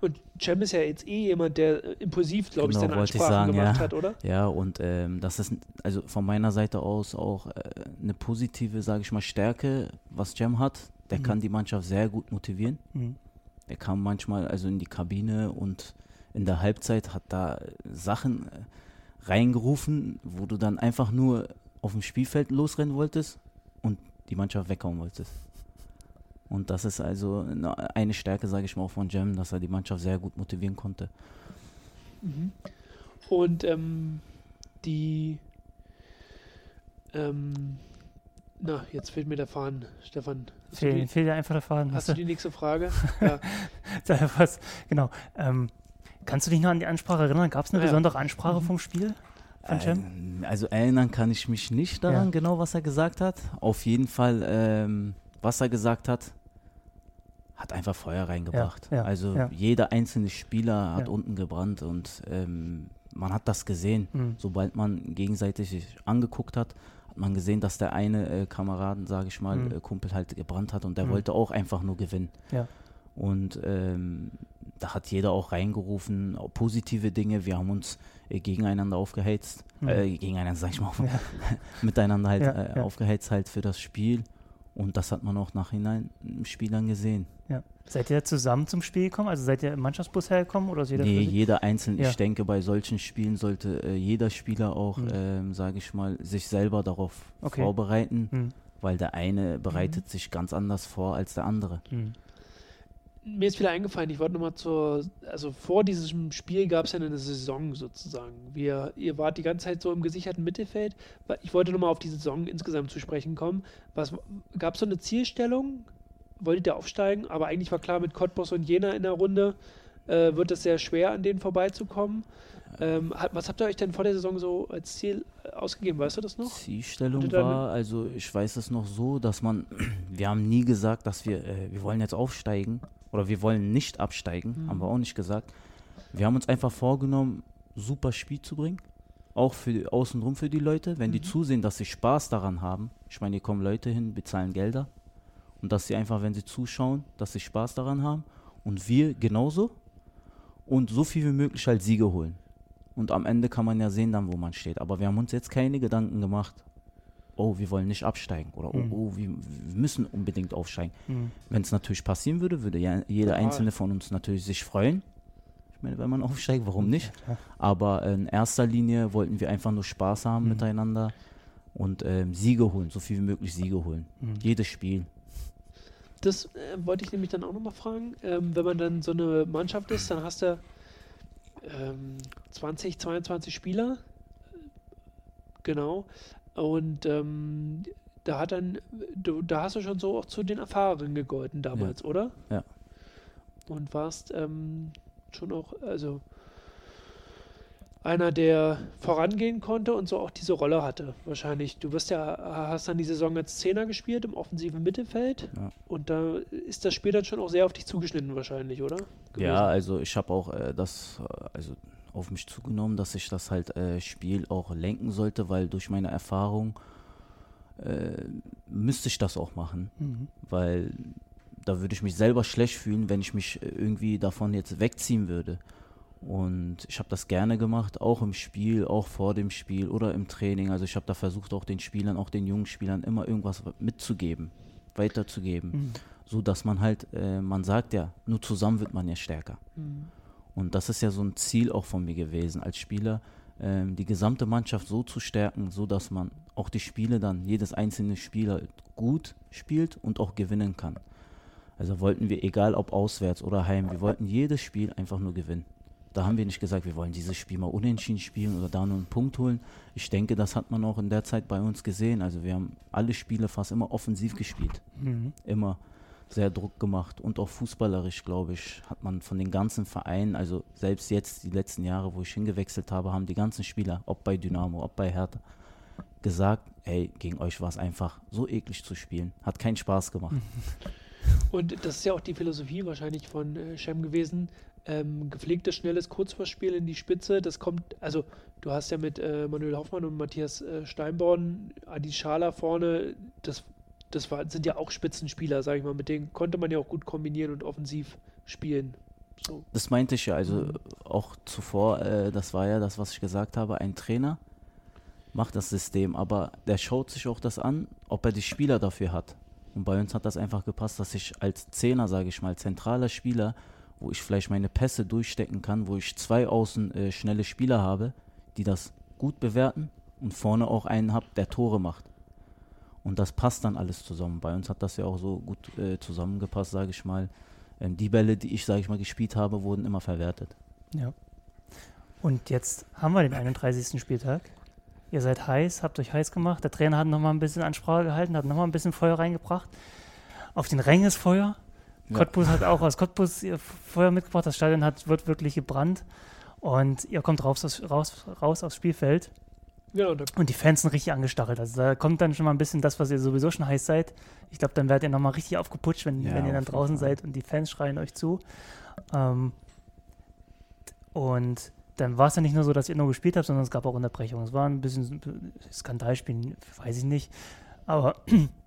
Und Cem ist ja jetzt eh jemand, der äh, impulsiv, glaube genau, ich, seine Ansprachen sagen, gemacht ja. hat, oder? Ja, und ähm, das ist also von meiner Seite aus auch äh, eine positive, sage ich mal, Stärke, was Cem hat der mhm. kann die Mannschaft sehr gut motivieren. Mhm. Der kam manchmal also in die Kabine und in der Halbzeit hat da Sachen äh, reingerufen, wo du dann einfach nur auf dem Spielfeld losrennen wolltest und die Mannschaft weghauen wolltest. Und das ist also eine Stärke, sage ich mal, auch von Jem, dass er die Mannschaft sehr gut motivieren konnte. Mhm. Und ähm, die ähm, na, jetzt fehlt mir der Faden, Stefan. Fehl, fehlt dir einfach der Faden. Hast, hast du die nächste Frage? ja. Was, genau. Ähm, kannst du dich noch an die Ansprache erinnern? Gab es eine ja. besondere Ansprache mhm. vom Spiel? Ähm, also erinnern kann ich mich nicht daran, ja. genau was er gesagt hat. Auf jeden Fall, ähm, was er gesagt hat, hat einfach Feuer reingebracht. Ja, also jeder einzelne Spieler hat unten gebrannt und ähm, man hat das gesehen. Mhm. Sobald man gegenseitig sich angeguckt hat, man gesehen, dass der eine äh, Kameraden, sage ich mal, mhm. äh, Kumpel halt gebrannt hat und der mhm. wollte auch einfach nur gewinnen. Ja. Und ähm, da hat jeder auch reingerufen, auch positive Dinge. Wir haben uns äh, gegeneinander aufgeheizt, mhm. äh, gegeneinander, sag ich mal, ja. miteinander halt äh, aufgeheizt halt für das Spiel. Und das hat man auch nachhinein im Spiel dann gesehen. Ja. Seid ihr zusammen zum Spiel gekommen? Also seid ihr im Mannschaftsbus hergekommen? Oder jeder nee, jeder einzeln. Ja. Ich denke, bei solchen Spielen sollte äh, jeder Spieler auch, mhm. ähm, sage ich mal, sich selber darauf okay. vorbereiten, mhm. weil der eine bereitet mhm. sich ganz anders vor als der andere. Mir ist wieder eingefallen, ich wollte nochmal zur, also vor diesem Spiel gab es ja eine Saison sozusagen. Wir, ihr wart die ganze Zeit so im gesicherten Mittelfeld. Ich wollte nochmal auf die Saison insgesamt zu sprechen kommen. Gab es so eine Zielstellung? wolltet ihr aufsteigen, aber eigentlich war klar, mit Cottbus und Jena in der Runde äh, wird es sehr schwer, an denen vorbeizukommen. Ähm, was habt ihr euch denn vor der Saison so als Ziel äh, ausgegeben? Weißt du das noch? Zielstellung war, also ich weiß es noch so, dass man, wir haben nie gesagt, dass wir, äh, wir wollen jetzt aufsteigen oder wir wollen nicht absteigen, mhm. haben wir auch nicht gesagt. Wir haben uns einfach vorgenommen, super Spiel zu bringen, auch für die, außenrum für die Leute, wenn mhm. die zusehen, dass sie Spaß daran haben. Ich meine, hier kommen Leute hin, bezahlen Gelder und dass sie einfach, wenn sie zuschauen, dass sie Spaß daran haben und wir genauso und so viel wie möglich halt Siege holen. Und am Ende kann man ja sehen dann, wo man steht. Aber wir haben uns jetzt keine Gedanken gemacht, oh, wir wollen nicht absteigen oder oh, mhm. oh, wir, wir, müssen unbedingt aufsteigen. Mhm. Wenn es natürlich passieren würde, würde ja jeder ja. einzelne von uns natürlich sich freuen. Ich meine, wenn man aufsteigt, warum nicht? Ja, Aber in erster Linie wollten wir einfach nur Spaß haben mhm. miteinander und ähm, Siege holen, so viel wie möglich Siege holen. Mhm. Jedes Spiel. Das äh, wollte ich nämlich dann auch nochmal fragen. Ähm, wenn man dann so eine Mannschaft ist, dann hast du ähm, 20, 22 Spieler. Genau. Und ähm, da hat dann, du, da hast du schon so auch zu den Erfahrungen gegolten damals, ja. oder? Ja. Und warst ähm, schon auch, also einer, der vorangehen konnte und so auch diese Rolle hatte. Wahrscheinlich. Du wirst ja, hast dann die Saison als Zehner gespielt im offensiven Mittelfeld ja. und da ist das Spiel dann schon auch sehr auf dich zugeschnitten wahrscheinlich, oder? Gewesen. Ja, also ich habe auch äh, das, äh, also auf mich zugenommen, dass ich das halt äh, Spiel auch lenken sollte, weil durch meine Erfahrung äh, müsste ich das auch machen, mhm. weil da würde ich mich selber schlecht fühlen, wenn ich mich äh, irgendwie davon jetzt wegziehen würde. Und ich habe das gerne gemacht, auch im Spiel, auch vor dem Spiel oder im Training. Also ich habe da versucht, auch den Spielern, auch den jungen Spielern immer irgendwas mitzugeben, weiterzugeben. Mhm. So dass man halt, äh, man sagt ja, nur zusammen wird man ja stärker. Mhm. Und das ist ja so ein Ziel auch von mir gewesen als Spieler, äh, die gesamte Mannschaft so zu stärken, so dass man auch die Spiele dann, jedes einzelne Spieler gut spielt und auch gewinnen kann. Also wollten wir, egal ob auswärts oder heim, wir wollten jedes Spiel einfach nur gewinnen. Da haben wir nicht gesagt, wir wollen dieses Spiel mal unentschieden spielen oder da nur einen Punkt holen. Ich denke, das hat man auch in der Zeit bei uns gesehen. Also wir haben alle Spiele fast immer offensiv gespielt. Mhm. Immer sehr Druck gemacht und auch fußballerisch, glaube ich, hat man von den ganzen Vereinen, also selbst jetzt die letzten Jahre, wo ich hingewechselt habe, haben die ganzen Spieler, ob bei Dynamo, ob bei Hertha, gesagt, hey, gegen euch war es einfach so eklig zu spielen. Hat keinen Spaß gemacht. Und das ist ja auch die Philosophie wahrscheinlich von äh, Shem gewesen. Ähm, gepflegtes, schnelles Kurzverspiel in die Spitze, das kommt, also du hast ja mit äh, Manuel Hoffmann und Matthias äh, Steinborn, Adi Schala vorne, das, das war, sind ja auch Spitzenspieler, sag ich mal, mit denen konnte man ja auch gut kombinieren und offensiv spielen. So. Das meinte ich ja, also auch zuvor, äh, das war ja das, was ich gesagt habe, ein Trainer macht das System, aber der schaut sich auch das an, ob er die Spieler dafür hat. Und bei uns hat das einfach gepasst, dass ich als Zehner, sage ich mal, zentraler Spieler, wo ich vielleicht meine Pässe durchstecken kann, wo ich zwei außen äh, schnelle Spieler habe, die das gut bewerten und vorne auch einen habe, der Tore macht. Und das passt dann alles zusammen. Bei uns hat das ja auch so gut äh, zusammengepasst, sage ich mal. Ähm, die Bälle, die ich, sage ich mal, gespielt habe, wurden immer verwertet. Ja. Und jetzt haben wir den 31. Spieltag. Ihr seid heiß, habt euch heiß gemacht. Der Trainer hat nochmal ein bisschen Ansprache gehalten, hat nochmal ein bisschen Feuer reingebracht. Auf den Rängen ist Feuer. Ja. Cottbus hat auch aus Cottbus ihr Feuer mitgebracht. Das Stadion hat, wird wirklich gebrannt. Und ihr kommt raus, aus- raus, raus aufs Spielfeld. Genau, Und die Fans sind richtig angestachelt. Also da kommt dann schon mal ein bisschen das, was ihr sowieso schon heiß seid. Ich glaube, dann werdet ihr nochmal richtig aufgeputscht, wenn, Ja, wenn ihr dann draußen Fall. seid und die Fans schreien euch zu. Ähm, und dann war es ja nicht nur so, dass ihr nur gespielt habt, sondern es gab auch Unterbrechungen. Es war ein bisschen Skandalspielen, weiß ich nicht. Aber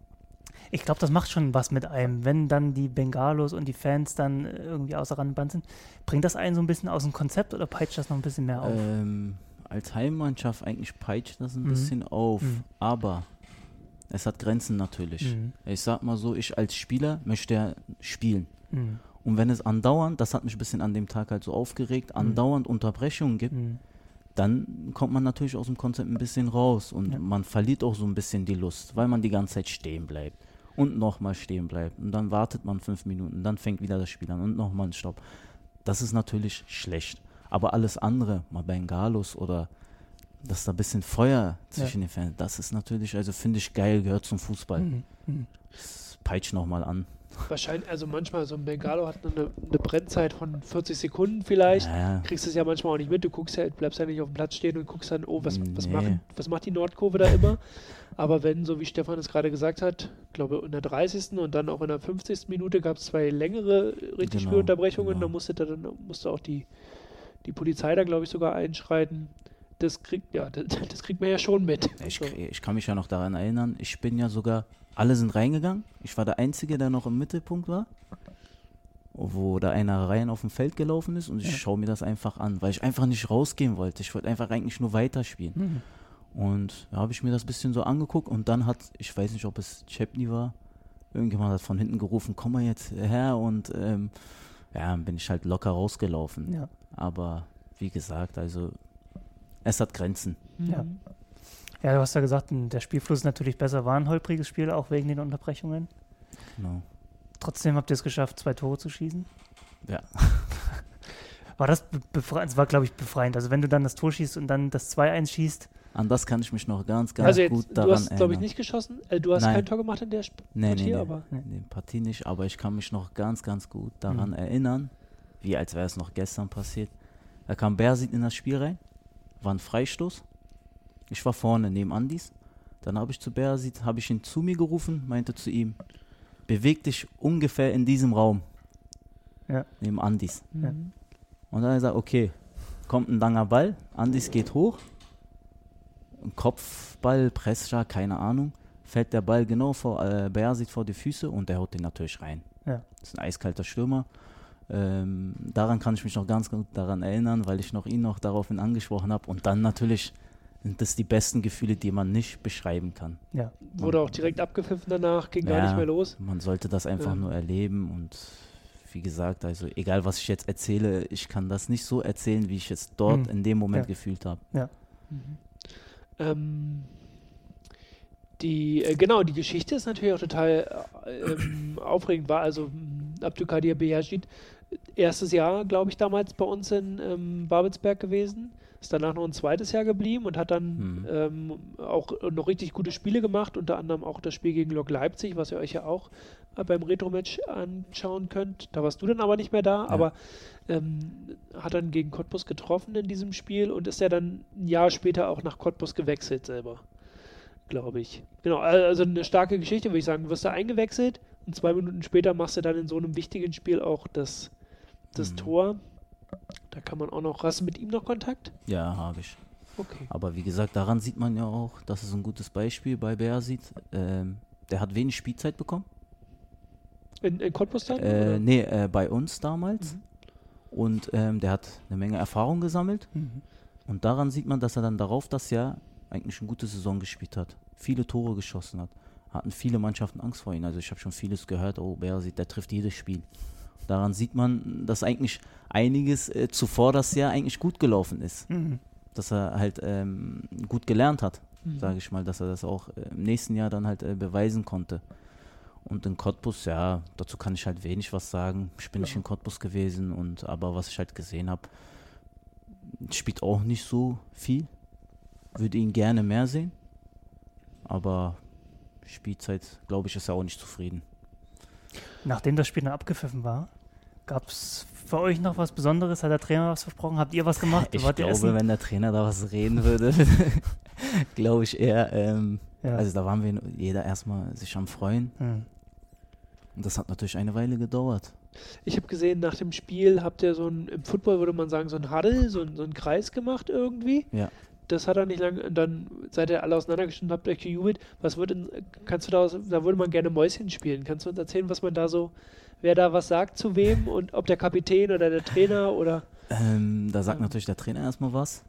ich glaube, das macht schon was mit einem. Wenn dann die Bengalos und die Fans dann irgendwie außer Rand und Band sind, bringt das einen so ein bisschen aus dem Konzept oder peitscht das noch ein bisschen mehr auf? Ähm, als Heimmannschaft eigentlich peitscht das ein Mhm. bisschen auf, Mhm. aber es hat Grenzen natürlich. Mhm. Ich sag mal so, ich als Spieler möchte ja spielen. Mhm. Und wenn es andauernd, das hat mich ein bisschen an dem Tag halt so aufgeregt, andauernd Unterbrechungen gibt, Mhm. dann kommt man natürlich aus dem Konzept ein bisschen raus und Ja. man verliert auch so ein bisschen die Lust, weil man die ganze Zeit stehen bleibt und nochmal stehen bleibt und dann wartet man fünf Minuten, dann fängt wieder das Spiel an und nochmal ein Stopp. Das ist natürlich schlecht. Aber alles andere, mal Bengalos oder dass da ein bisschen Feuer zwischen den Fans, das ist natürlich, also finde ich geil, gehört zum Fußball. Mhm. Mhm. Das peitscht nochmal an. wahrscheinlich, also manchmal so ein Bengalo hat eine, eine Brennzeit von 40 Sekunden vielleicht. Ja, Kriegst es ja manchmal auch nicht mit. Du guckst ja, bleibst ja nicht auf dem Platz stehen und guckst dann, oh, was, was, Nee. machen, was macht die Nordkurve da immer? Aber wenn, so wie Stefan es gerade gesagt hat, ich glaube in der 30. und dann auch in der 50. Minute gab es zwei längere richtig Genau, Spielunterbrechungen, genau. da musste da dann musste auch die, die Polizei da, glaube ich, sogar einschreiten. Das kriegt, ja, das, das kriegt man ja schon mit. Ich, ich kann mich ja noch daran erinnern, ich bin ja sogar, alle sind reingegangen. Ich war der Einzige, der noch im Mittelpunkt war, wo da einer rein auf dem Feld gelaufen ist und ich Ja. schaue mir das einfach an, weil ich einfach nicht rausgehen wollte. Ich wollte einfach eigentlich nur weiterspielen. Mhm. Und da habe ich mir das bisschen so angeguckt und dann hat, ich weiß nicht, ob es Chepney war, irgendjemand hat von hinten gerufen, komm mal jetzt her und ähm, ja, dann bin ich halt locker rausgelaufen. Ja. Aber wie gesagt, also es hat Grenzen. Ja. Mhm. ja, du hast ja gesagt, der Spielfluss ist natürlich besser, war ein holpriges Spiel, auch wegen den Unterbrechungen. Genau. Trotzdem habt ihr es geschafft, zwei Tore zu schießen. Ja. War das befreiend? Es war, glaube ich, befreiend. Also wenn du dann das Tor schießt und dann das 2-1 schießt, An das kann ich mich noch ganz, ganz Also jetzt, gut du daran hast, glaube ich, erinnern. nicht geschossen. Äh, du hast Nein. kein Tor gemacht in der Sp Nee, Partie, nee, nee. aber Nee, Partie nicht, aber ich kann mich noch ganz, ganz gut daran Mhm. erinnern, wie als wäre es noch gestern passiert. Da kam Bersit in das Spiel rein, war ein Freistoß. Ich war vorne neben Andis. Dann habe ich zu Bersit, habe ich ihn zu mir gerufen, meinte zu ihm, beweg dich ungefähr in diesem Raum. Ja. Neben Andis. Ja. Und dann hat er gesagt, okay, kommt ein langer Ball, Andis geht hoch, ein Kopfball, Pressstark, keine Ahnung, fällt der Ball genau vor äh, Bersit vor die Füße und der haut den natürlich rein. Ja. Das ist ein eiskalter Stürmer. Ähm, daran kann ich mich noch ganz gut daran erinnern, weil ich noch ihn noch daraufhin angesprochen habe. Und dann natürlich sind das die besten Gefühle, die man nicht beschreiben kann. ja. Wurde auch direkt abgepfiffen danach, ging gar Ja. nicht mehr los. Man sollte das einfach Ja. nur erleben und wie gesagt, also egal was ich jetzt erzähle, ich kann das nicht so erzählen, wie ich es dort Mhm. in dem Moment Ja. gefühlt habe. Ähm, die, äh, genau, die Geschichte ist natürlich auch total äh, ähm, aufregend. War also mh, Abdülkadir Beyazid, erstes Jahr, glaube ich, damals bei uns in ähm, Babelsberg gewesen. Ist danach noch ein zweites Jahr geblieben und hat dann Hm. ähm, auch noch richtig gute Spiele gemacht, unter anderem auch das Spiel gegen Lok Leipzig, was ihr euch ja auch äh, beim Retro-Match anschauen könnt. Da warst du dann aber nicht mehr da, aber ähm, hat dann gegen Cottbus getroffen in diesem Spiel und ist ja dann ein Jahr später auch nach Cottbus gewechselt selber, glaube ich. Genau, al- also eine starke Geschichte, würde ich sagen. Du wirst da eingewechselt, Und zwei Minuten später machst du dann in so einem wichtigen Spiel auch das, das Mhm. Tor. Da kann man auch noch. Hast du mit ihm noch Kontakt? Ja, habe ich. Okay. Aber wie gesagt, daran sieht man ja auch, das ist ein gutes Beispiel bei Beasit. Ähm, der hat wenig Spielzeit bekommen. In, in Cottbus dann? Äh, nee, äh, bei uns damals. Mhm. Und ähm, der hat eine Menge Erfahrung gesammelt. Mhm. Und daran sieht man, dass er dann darauf das Jahr eigentlich eine gute Saison gespielt hat. Viele Tore geschossen hat. Hatten viele Mannschaften Angst vor ihm. Also ich habe schon vieles gehört, oh, Beasit, der trifft jedes Spiel. Daran sieht man, dass eigentlich einiges äh, zuvor das Jahr eigentlich gut gelaufen ist. Mhm. Dass er halt ähm, gut gelernt hat, Mhm. sage ich mal, dass er das auch äh, im nächsten Jahr dann halt äh, beweisen konnte. Und in Cottbus, ja, dazu kann ich halt wenig was sagen. Ich bin nicht Ja. in Cottbus gewesen und aber was ich halt gesehen habe, spielt auch nicht so viel. Würde ihn gerne mehr sehen. Aber Spielzeit, glaube ich, ist er auch nicht zufrieden. Nachdem das Spiel dann abgepfiffen war, gab es für euch noch was Besonderes? Hat der Trainer was versprochen? Habt ihr was gemacht? Ich Wart glaube, wenn der Trainer da was reden würde, glaube ich eher, ähm, Ja. also da waren wir jeder erstmal sich am Freuen. Hm. Und das hat natürlich eine Weile gedauert. Ich habe gesehen, nach dem Spiel habt ihr so ein, im Football würde man sagen, so ein Huddle, so ein, so ein Kreis gemacht irgendwie. Ja. Das hat er nicht lange, und dann seid ihr alle auseinandergestimmt, habt euch gejubelt. Was würde, denn- kannst du da, aus- da würde man gerne Mäuschen spielen. Kannst du uns erzählen, was man da so, wer da was sagt zu wem und ob der Kapitän oder der Trainer oder. Ähm, da sagt Ähm. natürlich der Trainer erstmal was.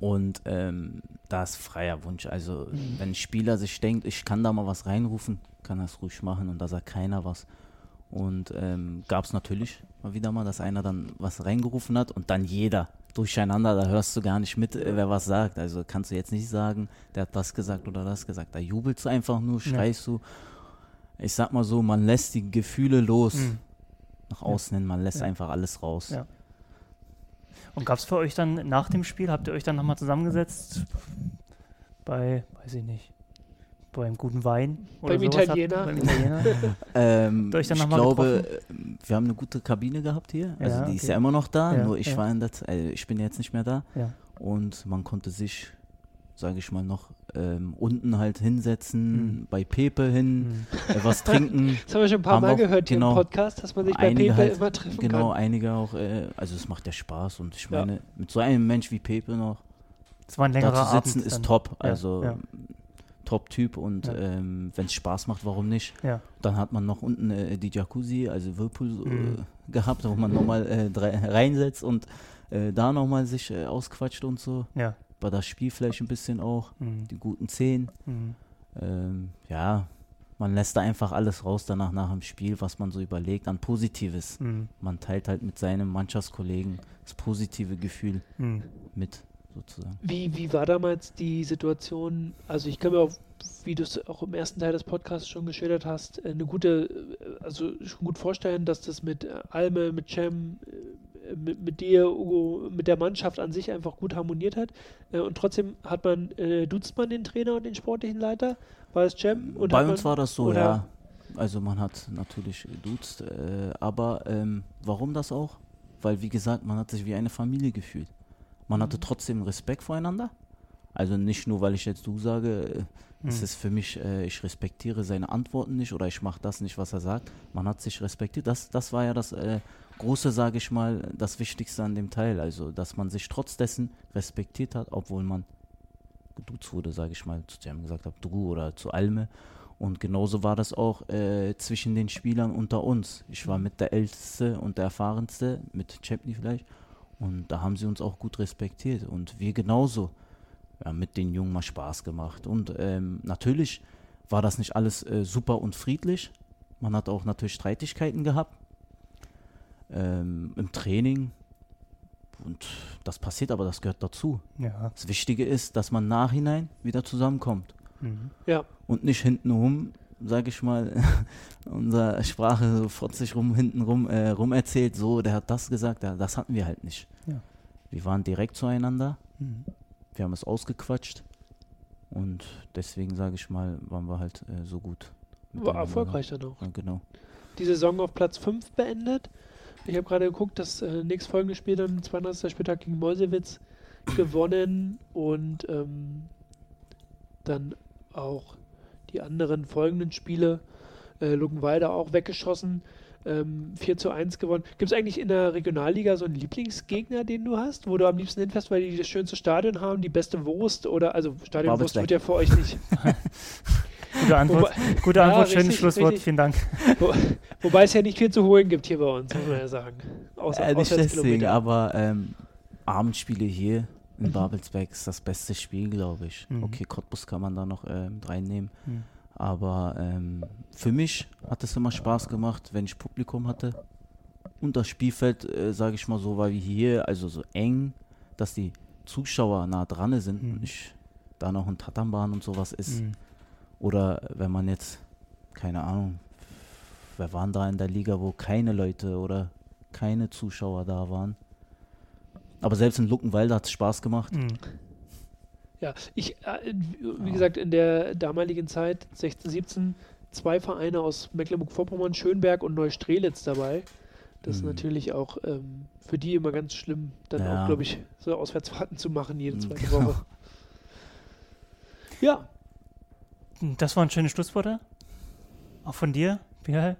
Und ähm, da ist freier Wunsch. Also, Mhm. wenn ein Spieler sich denkt, ich kann da mal was reinrufen, kann er es ruhig machen und da sagt keiner was. Und ähm, gab es natürlich mal wieder mal, dass einer dann was reingerufen hat und dann jeder durcheinander, da hörst du gar nicht mit, äh, wer was sagt. Also kannst du jetzt nicht sagen, der hat das gesagt oder das gesagt. Da jubelst du einfach nur, Ja. schreist du. Ich sag mal so, man lässt die Gefühle los. Hm. Nach außen hin, man lässt Ja. einfach alles raus. Ja. Und gab es für euch dann nach dem Spiel, habt ihr euch dann nochmal zusammengesetzt bei, weiß ich nicht, beim guten Wein? Beim sowas habt- Italiener. beim Italiener? Ähm, ich glaube, äh, wir haben eine gute Kabine gehabt hier. Also Ja, die ist okay. ja immer noch da, Ja, nur ich ja. war in der äh, ich bin jetzt nicht mehr da. Ja. Und man konnte sich, sage ich mal, noch ähm, unten halt hinsetzen, Mhm. bei Pepe hin, Hm. äh, was trinken. Das haben wir schon ein paar Haben Mal auch- gehört hier genau. im Podcast, dass man sich bei Pepe halt, immer treffen genau, kann. einige auch, äh, also es macht ja Spaß und ich Ja. meine, mit so einem Mensch wie Pepe noch Es war ein da längerer zu sitzen Abend ist dann. top. Ja, Also ja. Top-Typ und Ja. ähm, wenn es Spaß macht, warum nicht? Ja. Dann hat man noch unten äh, die Jacuzzi, also Whirlpool Mhm. äh, gehabt, wo man nochmal äh, drei- reinsetzt und äh, da nochmal sich äh, ausquatscht und so. Ja. Bei das Spiel vielleicht ein bisschen auch, Hm. die guten Zehn. Hm. Ähm, ja, man lässt da einfach alles raus danach nach dem Spiel, was man so überlegt an Positives. Hm. Man teilt halt mit seinem Mannschaftskollegen das positive Gefühl Hm. mit, sozusagen. Wie, wie war damals die Situation? Also ich kann mir auch, wie du es auch im ersten Teil des Podcasts schon geschildert hast, äh, eine gute, äh, also schon gut vorstellen, dass das mit äh, Alme, mit Cem, mit, mit dir, Ugo, mit der Mannschaft an sich einfach gut harmoniert hat. Und trotzdem hat man, duzt man den Trainer und den sportlichen Leiter? War es Cem? Und Bei uns man, war das so, ja. Also man hat natürlich geduzt, äh, aber ähm, warum das auch? Weil wie gesagt, man hat sich wie eine Familie gefühlt. Man hatte trotzdem Respekt voreinander. Also nicht nur, weil ich jetzt du sage, äh, es Hm. ist für mich, äh, ich respektiere seine Antworten nicht oder ich mache das nicht, was er sagt. Man hat sich respektiert. Das, das war ja das äh, Große, sage ich mal, das Wichtigste an dem Teil. Also, dass man sich trotz dessen respektiert hat, obwohl man geduzt wurde, sage ich mal, zu dem gesagt habe, du oder zu Alme. Und genauso war das auch äh, zwischen den Spielern unter uns. Ich war mit der Älteste und der Erfahrenste, mit Chapney vielleicht. Und da haben sie uns auch gut respektiert. Und wir genauso. Ja, mit den Jungen mal Spaß gemacht. Und ähm, natürlich war das nicht alles äh, super und friedlich. Man hat auch natürlich Streitigkeiten gehabt ähm, im Training. Und das passiert, aber das gehört dazu. Ja. Das Wichtige ist, dass man nachhinein wieder zusammenkommt Hm. Ja, und nicht hintenrum, sage ich mal, unsere Sprache so fotzig rum, hintenrum äh, rum erzählt, so, der hat das gesagt, ja, das hatten wir halt nicht. Ja. Wir waren direkt zueinander, Hm. wir haben es ausgequatscht und deswegen, sage ich mal, waren wir halt äh, so gut. war erfolgreich dann auch. Ja, genau. die Saison auf Platz 5 beendet. Ich habe gerade geguckt, das äh, nächstfolgende Spiel dann, 32. Spieltag gegen Meuselwitz, gewonnen und ähm, dann auch die anderen folgenden Spiele Äh, Luckenwalde auch weggeschossen. Ähm, 4 zu 1 gewonnen. Gibt es eigentlich in der Regionalliga so einen Lieblingsgegner, den du hast, wo du am liebsten hinfährst, weil die das schönste Stadion haben, die beste Wurst oder, also Stadionwurst wird ja für euch nicht. Gute Antwort, Wobei- gute Ja, Antwort schönes richtig, Schlusswort, richtig. vielen Dank. Wo, wobei es ja nicht viel zu holen gibt hier bei uns, muss man ja sagen. Außer, Äh, nicht deswegen, aber ähm, Abendspiele hier in Mhm. Babelsberg ist das beste Spiel, glaube ich. Mhm. Okay, Cottbus kann man da noch ähm, reinnehmen. Mhm. Aber ähm, für mich hat es immer Spaß gemacht, wenn ich Publikum hatte. Und das Spielfeld, äh, sage ich mal so, war wie hier, also so eng, dass die Zuschauer nah dran sind Mhm. und nicht da noch ein Tatanbahn und sowas ist. Mhm. Oder wenn man jetzt, keine Ahnung, wer waren da in der Liga, wo keine Leute oder keine Zuschauer da waren. Aber selbst in Luckenwalde hat es Spaß gemacht. Mhm. Ja, ich, äh, wie gesagt, in der damaligen Zeit, 16, 17, zwei Vereine aus Mecklenburg-Vorpommern, Schönberg und Neustrelitz dabei. Das ist Mhm. natürlich auch ähm, für die immer ganz schlimm, dann Ja. auch, glaube ich, so Auswärtsfahrten zu machen jede Mhm, zweite genau. Woche. Ja, Das waren schöne Schlussworte. Auch von dir, Michael.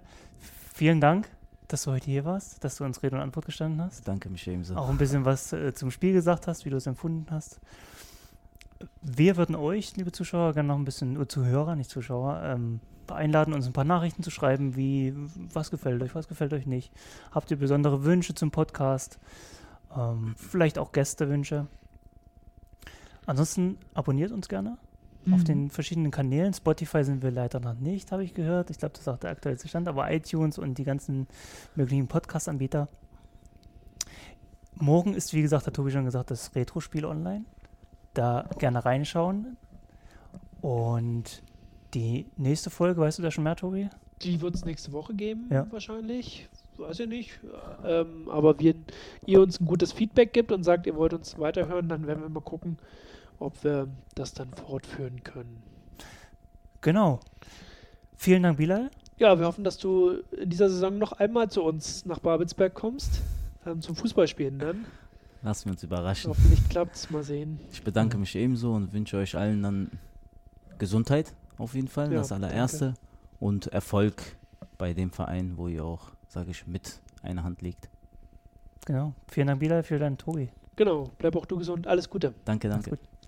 Vielen Dank, dass du heute hier warst, dass du uns Rede und Antwort gestanden hast. Danke mich ebenso. Auch ein bisschen was äh, zum Spiel gesagt hast, wie du es empfunden hast. Wir würden euch, liebe Zuschauer, gerne noch ein bisschen, oder Zuhörer, nicht Zuschauer, ähm, einladen, uns ein paar Nachrichten zu schreiben, wie was gefällt euch, was gefällt euch nicht. Habt ihr besondere Wünsche zum Podcast? Ähm, vielleicht auch Gästewünsche. Ansonsten abonniert uns gerne auf Mhm. den verschiedenen Kanälen. Spotify sind wir leider noch nicht, habe ich gehört. Ich glaube, das ist auch der aktuellste Stand, aber iTunes und die ganzen möglichen Podcast-Anbieter. Morgen ist, wie gesagt, hat Tobi schon gesagt, das Retro-Spiel online. Da gerne reinschauen. Und die nächste Folge, weißt du da schon mehr, Tobi? die wird es nächste Woche geben, Ja. wahrscheinlich. Weiß ich nicht. Ähm, aber wenn ihr uns ein gutes Feedback gibt und sagt, ihr wollt uns weiterhören, dann werden wir mal gucken, ob wir das dann fortführen können. Genau. Vielen Dank, Bilal. Ja, wir hoffen, dass du in dieser Saison noch einmal zu uns nach Babelsberg kommst. Ähm, zum Fußballspielen dann. Lassen wir uns überraschen. Hoffentlich klappt es. Mal sehen. Ich bedanke mich ebenso und wünsche euch allen dann Gesundheit auf jeden Fall, Ja, das allererste. Und Erfolg bei dem Verein, wo ihr auch, sage ich, mit einer Hand liegt. Genau. Vielen Dank, Bilal, vielen Dank, Tobi. Genau, bleib auch du gesund. Alles Gute. Danke, danke.